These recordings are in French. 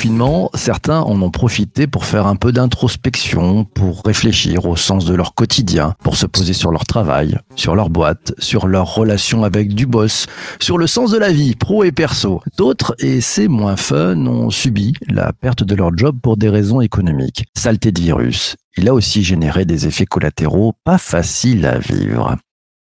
confinement, certains en ont profité pour faire un peu d'introspection, pour réfléchir au sens de leur quotidien, pour se poser sur leur travail, sur leur boîte, sur leur relation avec du boss, sur le sens de la vie, pro et perso. D'autres, et c'est moins fun, ont subi la perte de leur job pour des raisons économiques. Saleté de virus. Il a aussi généré des effets collatéraux pas faciles à vivre.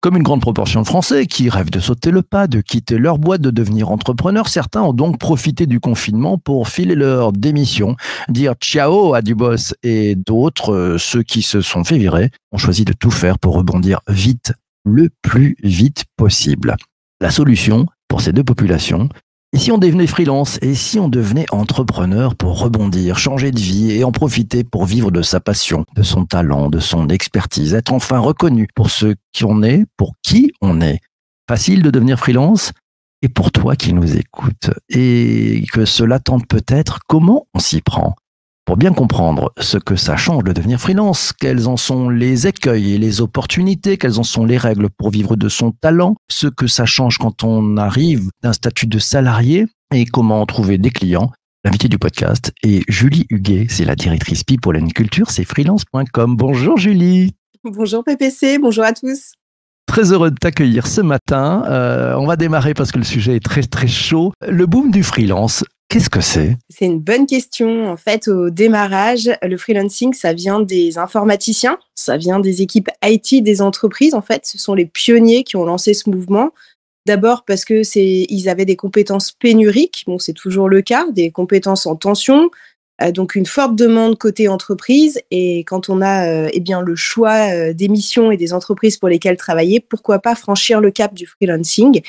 Comme une grande proportion de Français qui rêvent de sauter le pas, de quitter leur boîte, de devenir entrepreneurs, certains ont donc profité du confinement pour filer leur démission, dire ciao à du boss et d'autres, euh, ceux qui se sont fait virer, ont choisi de tout faire pour rebondir vite, le plus vite possible. La solution pour ces deux populations, et si on devenait freelance Et si on devenait entrepreneur pour rebondir, changer de vie et en profiter pour vivre de sa passion, de son talent, de son expertise, être enfin reconnu pour ce qu'on est, pour qui on est. Facile de devenir freelance Et pour toi qui nous écoutes. Et que cela tente peut-être, comment on s'y prend? Pour bien comprendre ce que ça change de devenir freelance, quels en sont les écueils et les opportunités, quelles en sont les règles pour vivre de son talent, ce que ça change quand on arrive d'un statut de salarié et comment trouver des clients. L'invité du podcast est Julie Huguet, c'est la directrice People and Culture, c'est freelance.com. Bonjour Julie. Bonjour PPC, bonjour à tous. Très heureux de t'accueillir ce matin. Euh, on va démarrer parce que le sujet est très très chaud. Le boom du freelance, Qu'est-ce que c'est? C'est une bonne question. En fait, au démarrage, le freelancing, ça vient des informaticiens, ça vient des équipes IT des entreprises. En fait, ce sont les pionniers qui ont lancé ce mouvement. D'abord parce que c'est, ils avaient des compétences pénuriques. Bon, c'est toujours le cas, des compétences en tension. Euh, donc une forte demande côté entreprise et quand on a euh, eh bien le choix euh, des missions et des entreprises pour lesquelles travailler, pourquoi pas franchir le cap du freelancing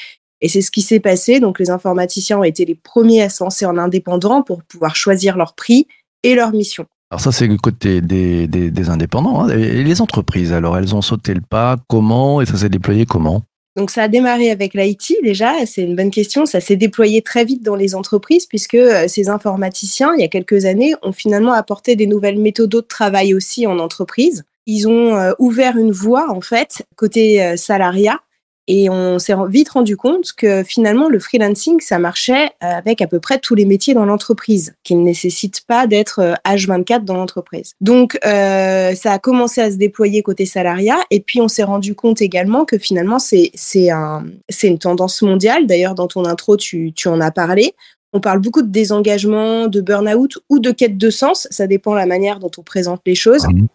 et c'est ce qui s'est passé. Donc, les informaticiens ont été les premiers à se lancer en indépendant pour pouvoir choisir leur prix et leur mission. Alors ça, c'est le côté des, des, indépendants. Hein. Et les entreprises, alors, elles ont sauté le pas. Comment? Et ça s'est déployé comment? Donc ça a démarré avec l'IT déjà, c'est une bonne question. Ça s'est déployé très vite dans les entreprises puisque euh, ces informaticiens, il y a quelques années, ont finalement apporté des nouvelles méthodes de travail aussi en entreprise. Ils ont euh, ouvert une voie en fait côté euh, salariat et on s'est vite rendu compte que finalement, le freelancing, ça marchait avec à peu près tous les métiers dans l'entreprise, qui ne nécessitent pas d'être H24 dans l'entreprise. Donc, euh, ça a commencé à se déployer côté salariat. Et puis, on s'est rendu compte également que finalement, c'est un, une tendance mondiale. D'ailleurs, dans ton intro, tu, tu en as parlé. On parle beaucoup de désengagement, de burn-out ou de quête de sens. Ça dépend de la manière dont on présente les choses. Mmh.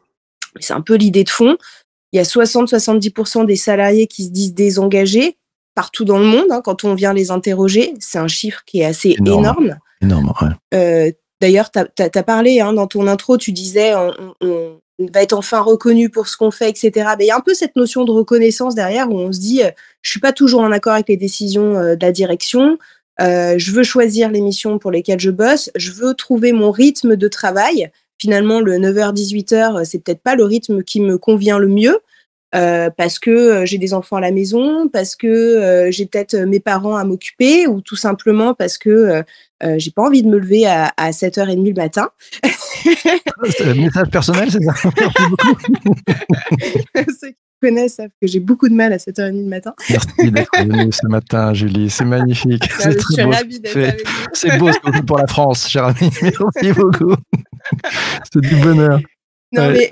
C'est un peu l'idée de fond. Il y a 60-70% des salariés qui se disent désengagés partout dans le monde hein, quand on vient les interroger. C'est un chiffre qui est assez énorme. Énorme, euh, D'ailleurs, tu as, parlé hein, dans ton intro, tu disais on, va être enfin reconnu pour ce qu'on fait, etc. Mais il y a un peu cette notion de reconnaissance derrière où on se dit euh, je suis pas toujours en accord avec les décisions euh, de la direction. je veux choisir les missions pour lesquelles je bosse. Je veux trouver mon rythme de travail finalement le 9h-18h, c'est peut-être pas le rythme qui me convient le mieux. Euh, parce que euh, j'ai des enfants à la maison, parce que euh, j'ai peut-être mes parents à m'occuper, ou tout simplement parce que j'ai pas envie de me lever à, 7h30 le matin. c'est un message personnel, c'est ça? connaissent savent que j'ai beaucoup de mal à 7h30 du matin. Merci d'être venue ce matin, Julie. C'est magnifique. c'est avec vous. C'est beau, pour la France, cher ami. Merci beaucoup. c'est du bonheur. Non, mais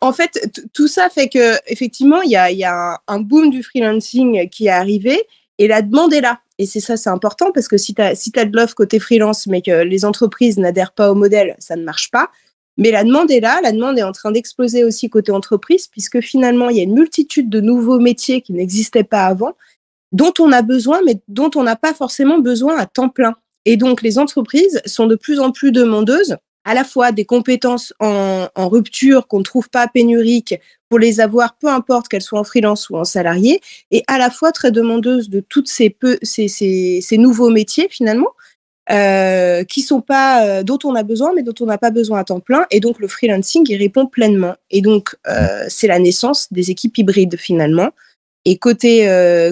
en, fait, tout ça fait que effectivement, il y a, y a un, boom du freelancing qui est arrivé et la demande est là. Et c'est ça, c'est important parce que si tu as, si as de l'offre côté freelance, mais que les entreprises n'adhèrent pas au modèle, ça ne marche pas. Mais la demande est là, la demande est en train d'exploser aussi côté entreprise, puisque finalement, il y a une multitude de nouveaux métiers qui n'existaient pas avant, dont on a besoin, mais dont on n'a pas forcément besoin à temps plein. Et donc, les entreprises sont de plus en plus demandeuses à la fois des compétences en, rupture qu'on ne trouve pas pénuriques pour les avoir, peu importe qu'elles soient en freelance ou en salarié, et à la fois très demandeuses de toutes ces, ces, ces nouveaux métiers finalement, euh, qui sont pas euh, dont on a besoin mais dont on n'a pas besoin à temps plein. Et donc le freelancing y répond pleinement. Et donc euh, c'est la naissance des équipes hybrides finalement. Et côté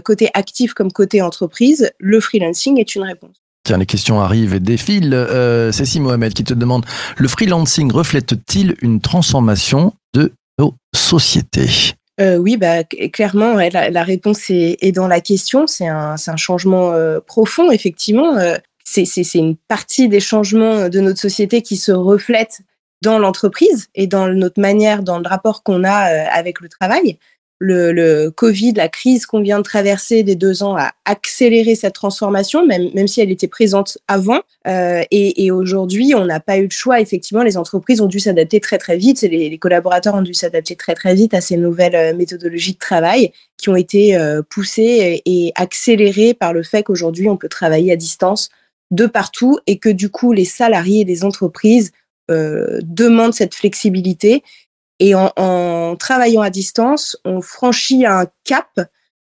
côté actif comme côté entreprise le freelancing est une réponse. Tiens, les questions arrivent et défilent. Euh, Cécile Mohamed qui te demande Le freelancing reflète-t-il une transformation de nos sociétés? Oui, bah, clairement, la, réponse est, dans la question. C'est un, un, changement profond, effectivement c'est une partie des changements de notre société qui se reflètent dans l'entreprise et dans notre manière, dans le rapport qu'on a euh, avec le travail. Le, le, Covid, la crise qu'on vient de traverser des deux ans a accéléré cette transformation, même, même si elle était présente avant. Euh, et, et aujourd'hui, on n'a pas eu de choix. Effectivement, les entreprises ont dû s'adapter très très vite. Les, les, collaborateurs ont dû s'adapter très très vite à ces nouvelles euh, méthodologies de travail qui ont été euh, poussées et accélérées par le fait qu'aujourd'hui, on peut travailler à distance de partout et que du coup, les salariés des entreprises euh, demandent cette flexibilité. Et en, en, travaillant à distance, on franchit un cap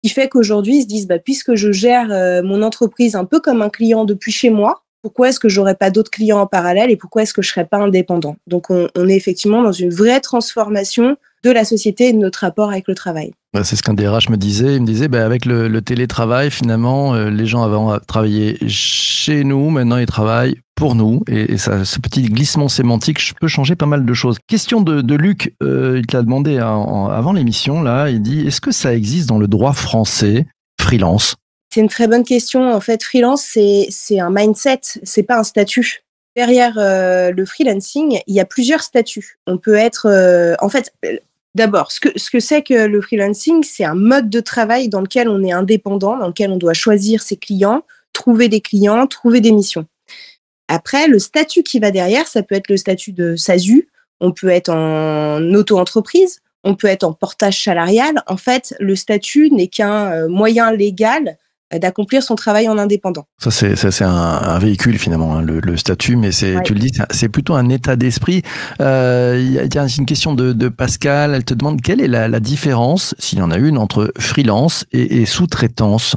qui fait qu'aujourd'hui, ils se disent, bah, puisque je gère euh, mon entreprise un peu comme un client depuis chez moi, pourquoi est-ce que j'aurais pas d'autres clients en parallèle et pourquoi est-ce que je serais pas indépendant? Donc, on, est effectivement dans une vraie transformation de la société et de notre rapport avec le travail. C'est ce qu'un DRH me disait. Il me disait, bah, avec le, télétravail, finalement, euh, les gens avant travaillaient chez nous, maintenant ils travaillent pour nous. Et, ce petit glissement sémantique peut changer pas mal de choses. Question de, Luc, euh, il te l'a demandé hein, avant l'émission, là, il dit, est-ce que ça existe dans le droit français, freelance? C'est une très bonne question. En fait, freelance, c'est un mindset, c'est pas un statut derrière euh, le freelancing, il y a plusieurs statuts. On peut être, euh, en fait, D'abord, ce que ce que c'est que le freelancing, c'est un mode de travail dans lequel on est indépendant, dans lequel on doit choisir ses clients, trouver des clients, trouver des missions. Après, le statut qui va derrière, ça peut être le statut de SASU, on peut être en auto-entreprise, on peut être en portage salarial. En fait, le statut n'est qu'un euh, moyen légal d'accomplir son travail en indépendant. Ça, c'est, un, un, véhicule finalement, hein, le, le, statut, mais c'est, ouais. tu le dis, c'est plutôt un état d'esprit. Euh, il y, a une question de, de, Pascal, elle te demande quelle est la, la différence, s'il y en a une, entre freelance et, et sous-traitance?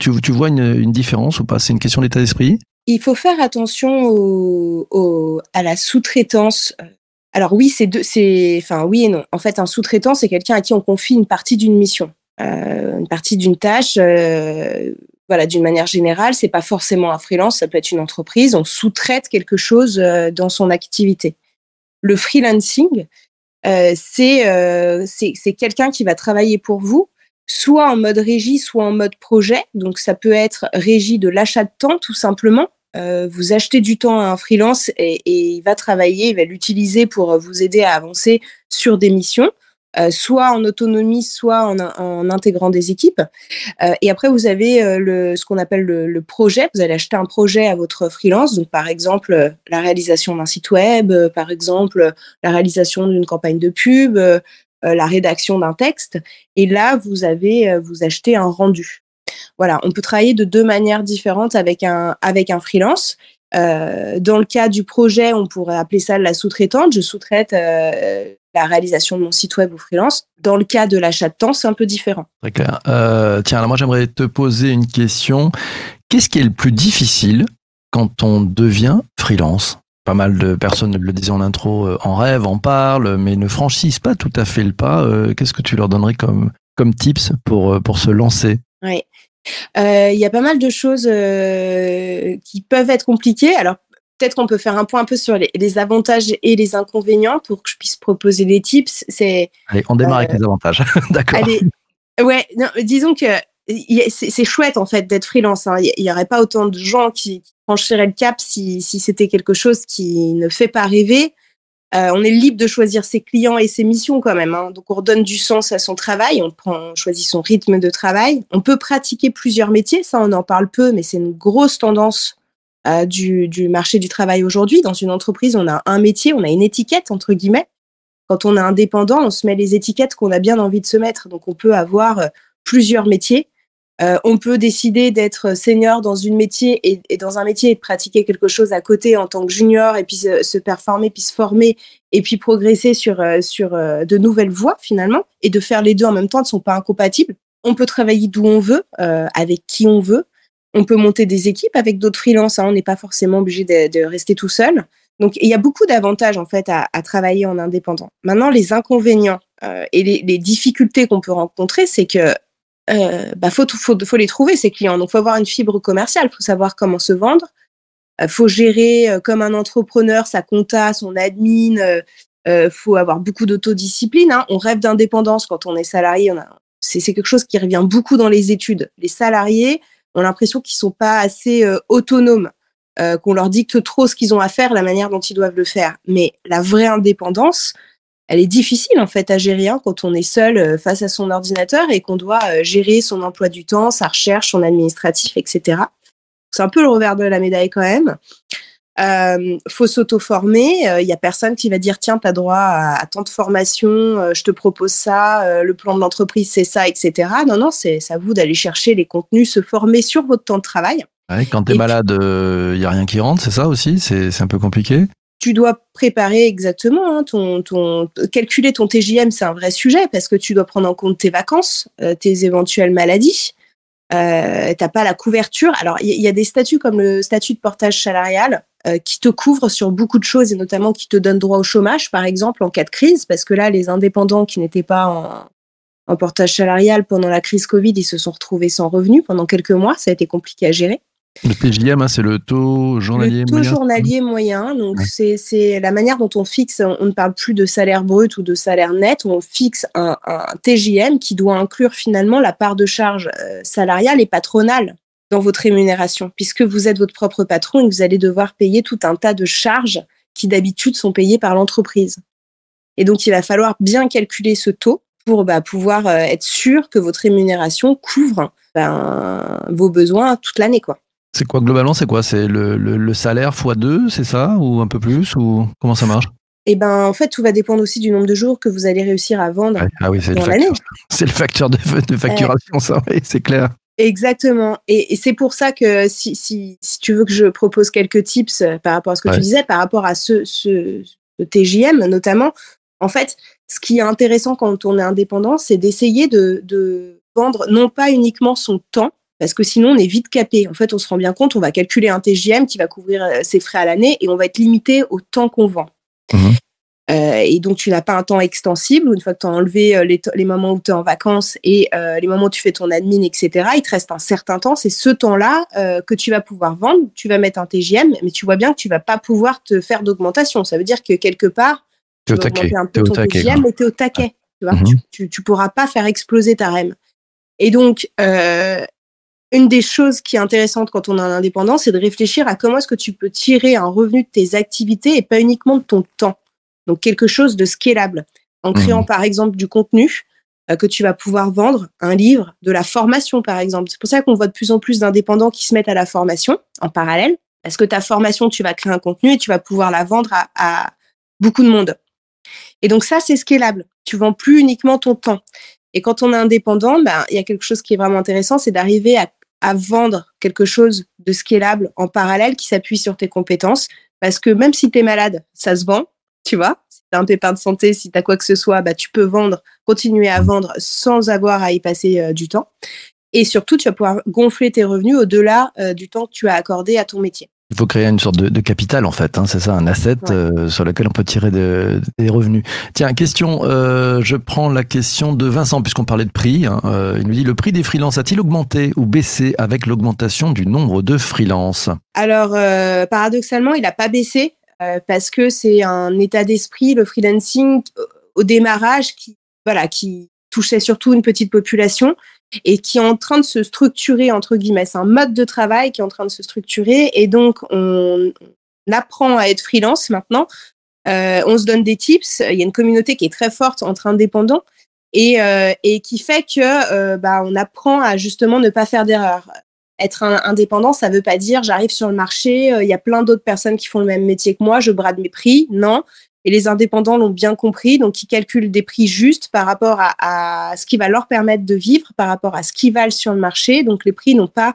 Tu, tu vois une, une, différence ou pas? C'est une question d'état d'esprit? Il faut faire attention au, au, à la sous-traitance. Alors oui, c'est deux, c'est, enfin oui et non. En fait, un sous-traitant, c'est quelqu'un à qui on confie une partie d'une mission euh, une partie d'une tâche. Euh, voilà, d'une manière générale, c'est pas forcément un freelance, ça peut être une entreprise. On sous-traite quelque chose euh, dans son activité. Le freelancing, euh, c'est euh, c'est quelqu'un qui va travailler pour vous, soit en mode régie, soit en mode projet. Donc ça peut être régie de l'achat de temps, tout simplement. Euh, vous achetez du temps à un freelance et, et il va travailler, il va l'utiliser pour vous aider à avancer sur des missions. Euh, soit en autonomie, soit en, intégrant des équipes. Euh, et après, vous avez euh, le, ce qu'on appelle le, projet. Vous allez acheter un projet à votre freelance, donc par exemple la réalisation d'un site web, par exemple la réalisation d'une campagne de pub, la rédaction d'un texte. Et là, vous avez vous achetez un rendu. Voilà, on peut travailler de deux manières différentes avec un avec un freelance. Dans le cas du projet, on pourrait appeler ça la sous-traitante. Je sous-traite la réalisation de mon site web ou freelance. Dans le cas de l'achat de temps, c'est un peu différent. Très clair. Euh, tiens, alors moi j'aimerais te poser une question. Qu'est-ce qui est le plus difficile quand on devient freelance? Pas mal de personnes le disaient en intro, euh, en rêve, en parlent, mais ne franchissent pas tout à fait le pas. Euh, qu'est-ce que tu leur donnerais comme, comme tips pour, euh, pour se lancer? Oui. Il y a pas mal de choses qui peuvent être compliquées. Alors peut-être qu'on peut faire un point un peu sur les, les, avantages et les inconvénients pour que je puisse proposer des tips. C'est. Allez, on démarre euh, avec les avantages. D'accord. Ouais, non, disons que c'est chouette en fait d'être freelance. Hein. Il n'y aurait pas autant de gens qui, qui franchiraient le cap si, si c'était quelque chose qui ne fait pas rêver. Euh, on est libre de choisir ses clients et ses missions quand même. Hein. Donc on redonne du sens à son travail, on, prend, on choisit son rythme de travail. On peut pratiquer plusieurs métiers, ça on en parle peu, mais c'est une grosse tendance euh, du, marché du travail aujourd'hui. Dans une entreprise, on a un métier, on a une étiquette, entre guillemets. Quand on est indépendant, on se met les étiquettes qu'on a bien envie de se mettre. Donc, on peut avoir euh, plusieurs métiers. Euh, on peut décider d'être senior dans une métier et, dans un métier et de pratiquer quelque chose à côté en tant que junior et puis se, performer, puis se former et puis progresser sur, sur de nouvelles voies finalement et de faire les deux en même temps ne sont pas incompatibles. On peut travailler d'où on veut, avec qui on veut. On peut monter des équipes avec d'autres freelances. Hein, on n'est pas forcément obligé de, rester tout seul. Donc, il y a beaucoup d'avantages en fait à, travailler en indépendant. Maintenant, les inconvénients euh, et les, difficultés qu'on peut rencontrer, c'est que euh, bah, faut, les trouver ces clients. Donc, faut avoir une fibre commerciale. Faut savoir comment se vendre. Euh, faut gérer euh, comme un entrepreneur sa compta, son admin. Faut avoir beaucoup d'autodiscipline. Hein. On rêve d'indépendance quand on est salarié. C'est quelque chose qui revient beaucoup dans les études. Les salariés ont l'impression qu'ils sont pas assez euh, autonomes. qu'on leur dicte trop ce qu'ils ont à faire, la manière dont ils doivent le faire. Mais la vraie indépendance, elle est difficile en fait à gérer hein, quand on est seul face à son ordinateur et qu'on doit gérer son emploi du temps, sa recherche, son administratif, etc. C'est un peu le revers de la médaille quand même. Euh, faut s'auto-former. Il euh, y a personne qui va dire tiens, tu as droit à, tant de formation, euh, je te propose ça, euh, le plan de l'entreprise c'est ça, etc. Non, non, c'est à vous d'aller chercher les contenus, se former sur votre temps de travail. quand tu es malade, il y a rien qui rentre, c'est ça aussi? C'est un peu compliqué? Tu dois préparer exactement hein, ton, ton calculer ton TJM, c'est un vrai sujet parce que tu dois prendre en compte tes vacances, tes éventuelles maladies. Euh, t'as pas la couverture. Alors il y, y, a des statuts comme le statut de portage salarial euh, qui te couvre sur beaucoup de choses et notamment qui te donne droit au chômage, par exemple, en cas de crise, parce que là, les indépendants qui n'étaient pas en, en portage salarial pendant la crise Covid, ils se sont retrouvés sans revenus pendant quelques mois. Ça a été compliqué à gérer. Le TJM, hein, c'est le taux journalier moyen. Le taux journalier moyen. Donc, c'est la manière dont on fixe. On ne parle plus de salaire brut ou de salaire net. On fixe un, un TJM qui doit inclure finalement la part de charge euh, salariale et patronale dans votre rémunération, puisque vous êtes votre propre patron et que vous allez devoir payer tout un tas de charges qui d'habitude sont payées par l'entreprise. Et donc, il va falloir bien calculer ce taux pour bah, pouvoir euh, être sûr que votre rémunération couvre ben, vos besoins toute l'année. quoi. C'est quoi globalement C'est quoi? C'est le, le, salaire x 2, c'est ça? Ou un peu plus? Ou comment ça marche? Eh ben en fait tout va dépendre aussi du nombre de jours que vous allez réussir à vendre ah oui, dans l'année. C'est le facteur de, de facturation, ça, oui, c'est clair. Exactement. Et, c'est pour ça que si, si, si, tu veux que je propose quelques tips euh, par rapport à ce que tu disais, par rapport à ce, ce, TJM notamment, en fait, ce qui est intéressant quand on est indépendant, c'est d'essayer de, de vendre non pas uniquement son temps, parce que sinon on est vite capé. En fait, on se rend bien compte, on va calculer un TJM qui va couvrir euh, ses frais à l'année et on va être limité au temps qu'on vend. Mmh euh, et donc, tu n'as pas un temps extensible. Une fois que tu as enlevé euh, les, les, moments où tu es en vacances et euh, les moments où tu fais ton admin, etc., il te reste un certain temps. C'est ce temps-là que tu vas pouvoir vendre. Tu vas mettre un TGM, mais tu vois bien que tu vas pas pouvoir te faire d'augmentation. Ça veut dire que quelque part, tu vas augmenter un peu ton TGM, mais tu es au taquet. Tu, vois mhm. tu, tu, pourras pas faire exploser ta REM. Et donc, une des choses qui est intéressante quand on est un indépendant, c'est de réfléchir à comment est-ce que tu peux tirer un revenu de tes activités et pas uniquement de ton temps. Donc quelque chose de scalable en créant mmh. par exemple du contenu euh, que tu vas pouvoir vendre, un livre, de la formation par exemple. C'est pour ça qu'on voit de plus en plus d'indépendants qui se mettent à la formation en parallèle. Parce que ta formation, tu vas créer un contenu et tu vas pouvoir la vendre à, beaucoup de monde. Et donc ça, c'est scalable. Tu vends plus uniquement ton temps. Et quand on est indépendant, ben, il y a quelque chose qui est vraiment intéressant, c'est d'arriver à, à, vendre quelque chose de scalable en parallèle qui s'appuie sur tes compétences. Parce que même si tu es malade, ça se vend tu vois. Si tu as un pépin de santé, si tu as quoi que ce soit, bah, tu peux vendre, continuer à vendre sans avoir à y passer euh, du temps. Et surtout, tu vas pouvoir gonfler tes revenus au-delà euh, du temps que tu as accordé à ton métier. Il faut créer une sorte de, capital en fait, hein, c'est ça, un asset euh, sur lequel on peut tirer des revenus. Tiens, question, je prends la question de Vincent puisqu'on parlait de prix. Hein, il nous dit le prix des freelances a-t-il augmenté ou baissé avec l'augmentation du nombre de freelances? Alors paradoxalement, il n'a pas baissé. Euh, parce que c'est un état d'esprit, le freelancing au démarrage qui, voilà, qui touchait surtout une petite population et qui est en train de se structurer entre guillemets. C'est un mode de travail qui est en train de se structurer et donc on, apprend à être freelance maintenant. Euh, on se donne des tips. Il y a une communauté qui est très forte entre indépendants et, euh, et qui fait que euh, bah, on apprend à justement ne pas faire d'erreurs être indépendant, ça veut pas dire j'arrive sur le marché, euh, il y a plein d'autres personnes qui font le même métier que moi, je brade mes prix. Non. Et les indépendants l'ont bien compris, donc ils calculent des prix justes par rapport à, ce qui va leur permettre de vivre, par rapport à ce qu'ils valent sur le marché. Donc les prix n'ont pas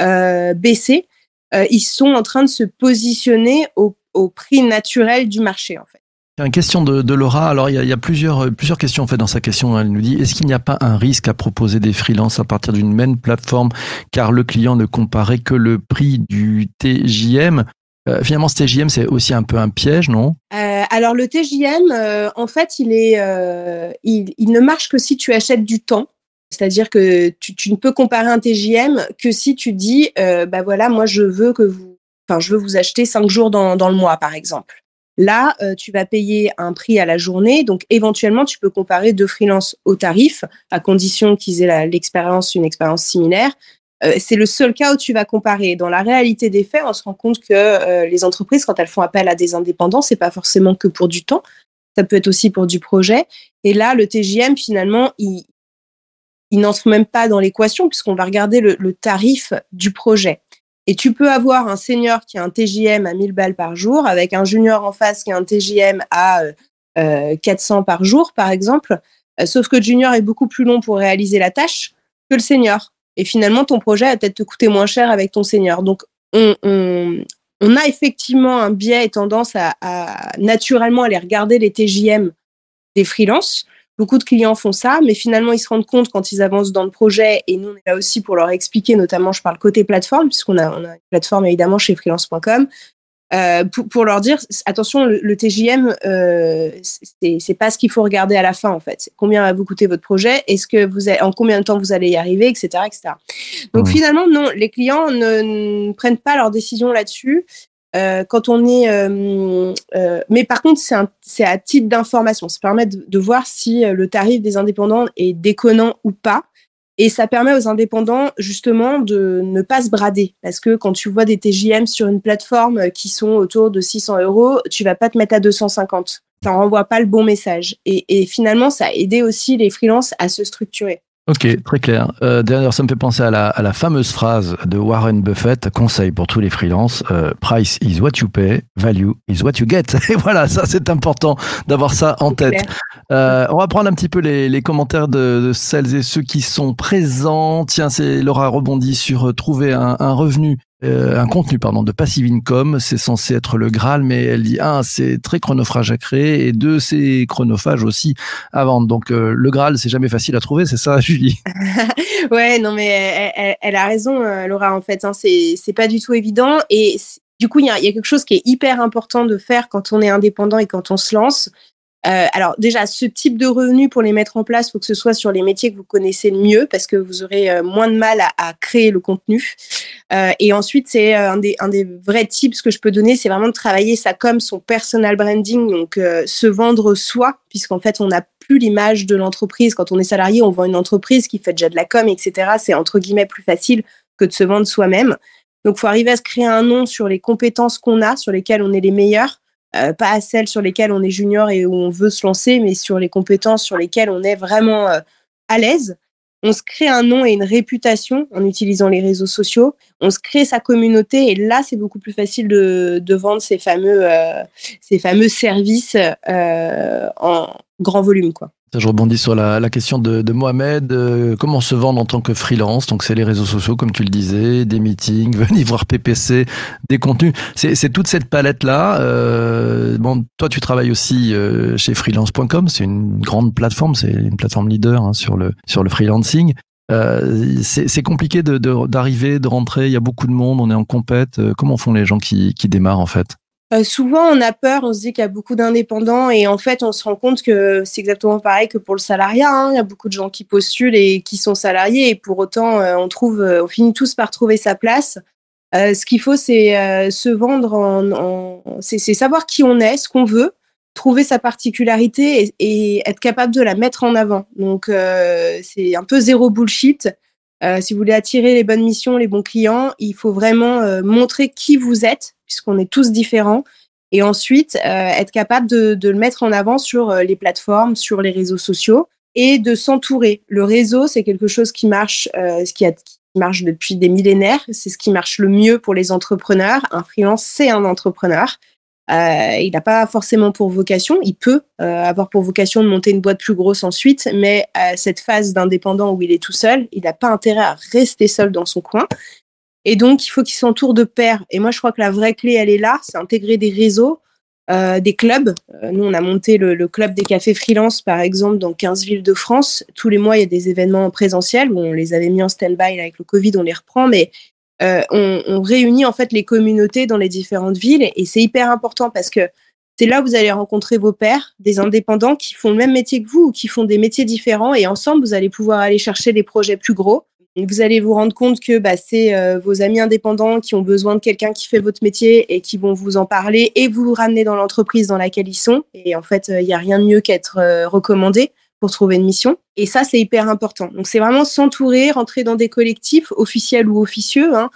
euh, baissé, euh, ils sont en train de se positionner au prix naturel du marché en fait. Une question de, Laura. Alors, il y, a, plusieurs, plusieurs questions en fait dans sa question. Elle nous dit est-ce qu'il n'y a pas un risque à proposer des freelances à partir d'une même plateforme? Car le client ne comparait que le prix du TJM euh, Finalement, ce TJM, c'est aussi un peu un piège, non? Euh, Alors, le TJM, euh, en fait, il, ne marche que si tu achètes du temps. C'est-à-dire que tu, ne peux comparer un TJM que si tu dis bah voilà, moi, je veux que vous, enfin, je veux vous acheter cinq jours dans le mois, par exemple. Là, euh, tu vas payer un prix à la journée. Donc, éventuellement, tu peux comparer deux freelances au tarif, à condition qu'ils aient l'expérience, une expérience similaire. c'est le seul cas où tu vas comparer. Dans la réalité des faits, on se rend compte que les entreprises, quand elles font appel à des indépendants, c'est pas forcément que pour du temps, ça peut être aussi pour du projet. Et là, le TJM, finalement, il, n'entre même pas dans l'équation puisqu'on va regarder le, tarif du projet. Et tu peux avoir un senior qui a un TJM à 1000 balles par jour avec un junior en face qui a un TJM à euh, 400 par jour, par exemple. Euh, sauf que le junior est beaucoup plus long pour réaliser la tâche que le senior. Et finalement, ton projet va peut-être te coûter moins cher avec ton senior. Donc, on, a effectivement un biais et tendance à, naturellement aller regarder les TJM des freelances. Beaucoup de clients font ça, mais finalement, ils se rendent compte quand ils avancent dans le projet, et nous, on est là aussi pour leur expliquer, notamment, je parle côté plateforme, puisqu'on a, on a une plateforme évidemment chez freelance.com, euh, pour, pour, leur dire attention, le, le TJM, euh, c'est pas ce qu'il faut regarder à la fin en fait. Combien va vous coûter votre projet? Est-ce que vous avez, en combien de temps vous allez y arriver, etc., etc. Donc mmh. finalement, non, les clients ne, ne prennent pas leur décision là-dessus. Euh, quand on est, euh, euh, mais par contre, c'est à titre d'information. Ça permet de, de, voir si le tarif des indépendants est déconnant ou pas. Et ça permet aux indépendants justement de ne pas se brader. Parce que quand tu vois des TJM sur une plateforme qui sont autour de 600 euros, tu vas pas te mettre à 250. Ça renvoie pas le bon message. Et, et finalement, ça a aidé aussi les freelances à se structurer. Ok, très clair. Euh, D'ailleurs, ça me fait penser à la, à la, fameuse phrase de Warren Buffett, conseil pour tous les freelances, euh, price is what you pay, value is what you get. Et voilà, ça c'est important d'avoir ça en tête. Euh, on va prendre un petit peu les, commentaires de, celles et ceux qui sont présents. Tiens, c'est Laura rebondit sur euh, trouver un, revenu euh, un contenu pardon de passive income, c'est censé être le Graal, mais elle dit un, c'est très chronophage à créer et deux, c'est chronophage aussi à vendre. Donc le Graal, c'est jamais facile à trouver, c'est ça, Julie? Ouais, non mais elle, a raison, Laura. En fait, hein, c'est pas du tout évident et du coup, il y a quelque chose qui est hyper important de faire quand on est indépendant et quand on se lance, euh, alors déjà, ce type de revenus pour les mettre en place, faut que ce soit sur les métiers que vous connaissez le mieux parce que vous aurez euh, moins de mal à, à créer le contenu. Euh, et ensuite, c'est euh, un des, un des vrais tips que je peux donner, c'est vraiment de travailler ça comme son personal branding, donc euh, se vendre soi, puisqu'en fait, on n'a plus l'image de l'entreprise. Quand on est salarié, on vend une entreprise qui fait déjà de la com, etc. C'est entre guillemets plus facile que de se vendre soi-même. Donc, faut arriver à se créer un nom sur les compétences qu'on a, sur lesquelles on est les meilleurs euh, pas à celles sur lesquelles on est junior et où on veut se lancer, mais sur les compétences sur lesquelles on est vraiment euh, à l'aise. On se crée un nom et une réputation en utilisant les réseaux sociaux. On se crée sa communauté et là, c'est beaucoup plus facile de, de vendre ces fameux, euh, ces fameux services euh, en grand volume, quoi. Je rebondis sur la, la question de, de Mohamed. Euh, comment se vendre en tant que freelance? Donc, c'est les réseaux sociaux, comme tu le disais, des meetings, venir voir PPC, des contenus. C'est toute cette palette-là. Euh, bon, toi, tu travailles aussi euh, chez freelance.com. C'est une grande plateforme. C'est une plateforme leader hein, sur, le, sur le freelancing. Euh, c'est compliqué d'arriver, de, de, de, rentrer. Il y a beaucoup de monde. On est en compète. Euh, comment font les gens qui, qui démarrent, en fait? Euh, souvent, on a peur, on se dit qu'il y a beaucoup d'indépendants et en fait, on se rend compte que c'est exactement pareil que pour le salariat. Hein. Il y a beaucoup de gens qui postulent et qui sont salariés et pour autant, euh, on trouve, euh, on finit tous par trouver sa place. Ce qu'il faut, c'est se vendre, en, en c'est savoir qui on est, ce qu'on veut, trouver sa particularité et, et, être capable de la mettre en avant. Donc, c'est un peu zéro bullshit. si vous voulez attirer les bonnes missions, les bons clients, il faut vraiment montrer qui vous êtes puisqu'on est tous différents. Et ensuite, euh, être capable de, le mettre en avant sur euh, les plateformes, sur les réseaux sociaux et de s'entourer. Le réseau, c'est quelque chose qui marche, euh, qui, marche depuis des millénaires. C'est ce qui marche le mieux pour les entrepreneurs. Un freelance, c'est un entrepreneur. Il n'a pas forcément pour vocation, il peut avoir pour vocation de monter une boîte plus grosse ensuite, mais à cette phase d'indépendant où il est tout seul, il n'a pas intérêt à rester seul dans son coin. Et donc, il faut qu'ils s'entourent de pairs. Et moi, je crois que la vraie clé, elle est là, c'est intégrer des réseaux, euh, des clubs. Euh, nous, on a monté le, le, club des cafés freelance, par exemple, dans 15 villes de France. Tous les mois, il y a des événements présentiels. Bon, on les avait mis en stand-by avec le Covid, on les reprend, mais euh, on, on, réunit en fait les communautés dans les différentes villes. Et c'est hyper important parce que c'est là où vous allez rencontrer vos pairs, des indépendants qui font le même métier que vous ou qui font des métiers différents. Et ensemble, vous allez pouvoir aller chercher des projets plus gros vous allez vous rendre compte que bah, c'est euh, vos amis indépendants qui ont besoin de quelqu'un qui fait votre métier et qui vont vous en parler et vous ramener dans l'entreprise dans laquelle ils sont. Et en fait, il euh, n'y a rien de mieux qu'être euh, recommandé pour trouver une mission. Et ça, c'est hyper important. Donc, c'est vraiment s'entourer, rentrer dans des collectifs officiels ou officieux, hein,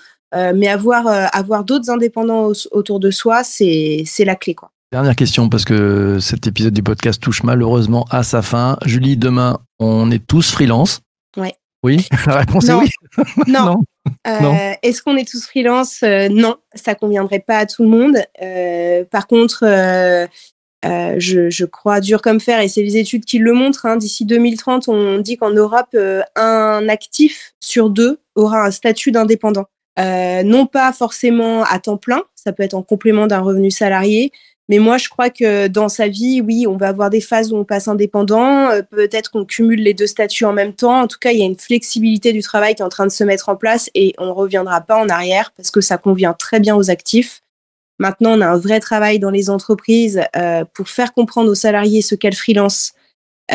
mais avoir, avoir d'autres indépendants autour de soi, c'est la clé. Quoi. Dernière question, parce que cet épisode du podcast touche malheureusement à sa fin. Julie, demain, on est tous freelance. Oui, la réponse est oui. Non. Euh, est-ce qu'on est tous freelance? Non, ça conviendrait pas à tout le monde. par contre, je, crois dur comme fer, et c'est les études qui le montrent. Hein. D'ici 2030, on dit qu'en Europe, un actif sur deux aura un statut d'indépendant. non pas forcément à temps plein, ça peut être en complément d'un revenu salarié, mais moi, je crois que dans sa vie, oui, on va avoir des phases où on passe indépendant. Euh, peut-être qu'on cumule les deux statuts en même temps. En tout cas, il y a une flexibilité du travail qui est en train de se mettre en place et on ne reviendra pas en arrière parce que ça convient très bien aux actifs. Maintenant, on a un vrai travail dans les entreprises euh, pour faire comprendre aux salariés ce qu'est le freelance.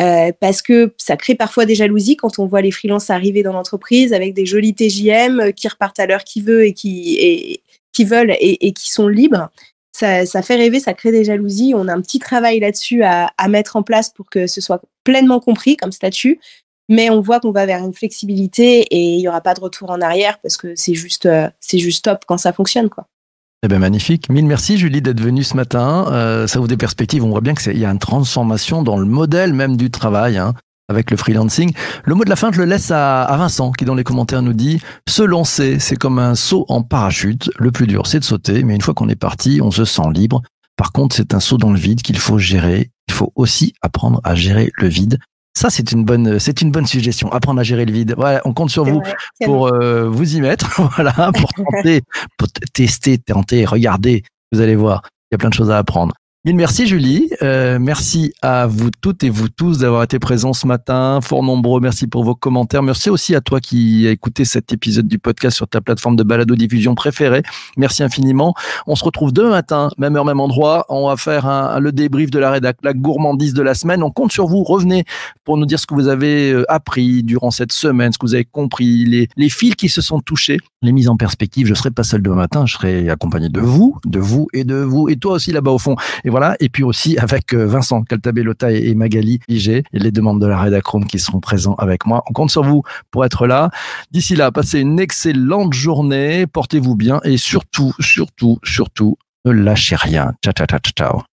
Euh, parce que ça crée parfois des jalousies quand on voit les freelances arriver dans l'entreprise avec des jolis TJM qui repartent à l'heure qu'ils veulent et qui, et, qui veulent et, et qui sont libres ça, fait rêver, ça crée des jalousies. On a un petit travail là-dessus à, mettre en place pour que ce soit pleinement compris comme statut. Mais on voit qu'on va vers une flexibilité et il n'y aura pas de retour en arrière parce que c'est juste, euh, juste top quand ça fonctionne. quoi. Eh bien, magnifique. Mille merci, Julie, d'être venue ce matin. Euh, ça ouvre des perspectives. On voit bien qu'il y a une transformation dans le modèle même du travail. Hein avec le freelancing. Le mot de la fin, je le laisse à, Vincent qui dans les commentaires nous dit se lancer, c'est comme un saut en parachute. Le plus dur, c'est de sauter, mais une fois qu'on est parti, on se sent libre. Par contre, c'est un saut dans le vide qu'il faut gérer. Il faut aussi apprendre à gérer le vide. Ça, c'est une bonne, c'est une bonne suggestion. Apprendre à gérer le vide. On compte sur vous pour euh, vous y mettre, voilà, pour tenter, pour tester, tenter, regarder. Vous allez voir, il y a plein de choses à apprendre. Mille merci Julie, euh, merci à vous toutes et vous tous d'avoir été présents ce matin, fort nombreux, merci pour vos commentaires, merci aussi à toi qui as écouté cet épisode du podcast sur ta plateforme de balado diffusion préférée, merci infiniment. On se retrouve demain matin, même heure, même endroit, on va faire un, le débrief de la rédac, la gourmandise de la semaine, on compte sur vous, revenez pour nous dire ce que vous avez euh, appris durant cette semaine, ce que vous avez compris, les, les fils qui se sont touchés, les mises en perspective, je serai pas seul demain matin, je serai accompagné de vous, de vous et de vous, et toi aussi là-bas au fond voilà. Et puis aussi avec euh, Vincent Caltabellota et Magali et les demandes de la rédacrome qui seront présents avec moi. On compte sur vous pour être là. D'ici là, passez une excellente journée. Portez-vous bien et surtout, surtout, surtout, ne lâchez rien. Ciao, ciao, ciao, ciao.